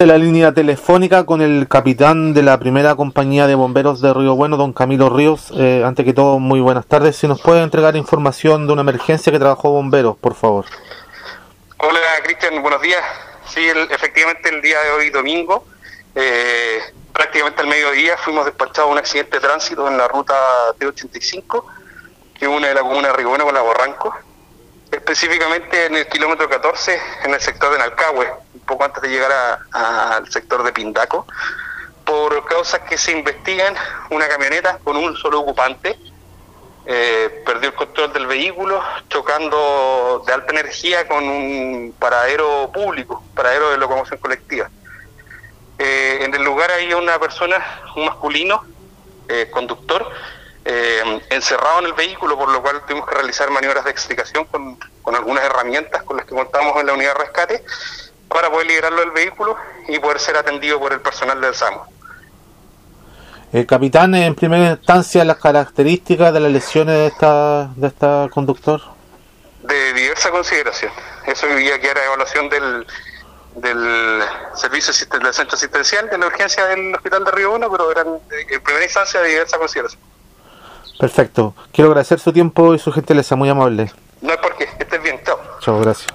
de la línea telefónica con el capitán de la primera compañía de bomberos de Río Bueno, don Camilo Ríos. Eh, ante que todo, muy buenas tardes. Si nos puede entregar información de una emergencia que trabajó bomberos, por favor. Hola, Cristian, buenos días. Sí, efectivamente el día de hoy, domingo, eh, prácticamente al mediodía, fuimos despachados a un accidente de tránsito en la ruta T85, que une la comuna de Río Bueno con la Borranco, específicamente en el kilómetro 14, en el sector de Nalcahue poco antes de llegar al sector de Pindaco, por causas que se investigan, una camioneta con un solo ocupante eh, perdió el control del vehículo, chocando de alta energía con un paradero público, paradero de locomoción colectiva. Eh, en el lugar hay una persona, un masculino, eh, conductor, encerrado en el vehículo, por lo cual tuvimos que realizar maniobras de explicación con, con algunas herramientas con las que contamos en la unidad de rescate para poder liberarlo del vehículo y poder ser atendido por el personal del SAMU. El capitán, en primera instancia, las características de las lesiones de esta, de esta conductor. De diversa consideración. Eso ya que era evaluación del, del servicio del centro asistencial de la urgencia del hospital de Río 1, pero eran en primera instancia de diversa consideración. Perfecto. Quiero agradecer su tiempo y su gentileza, muy amable. No es porque, estés bien, chao. Chao, gracias.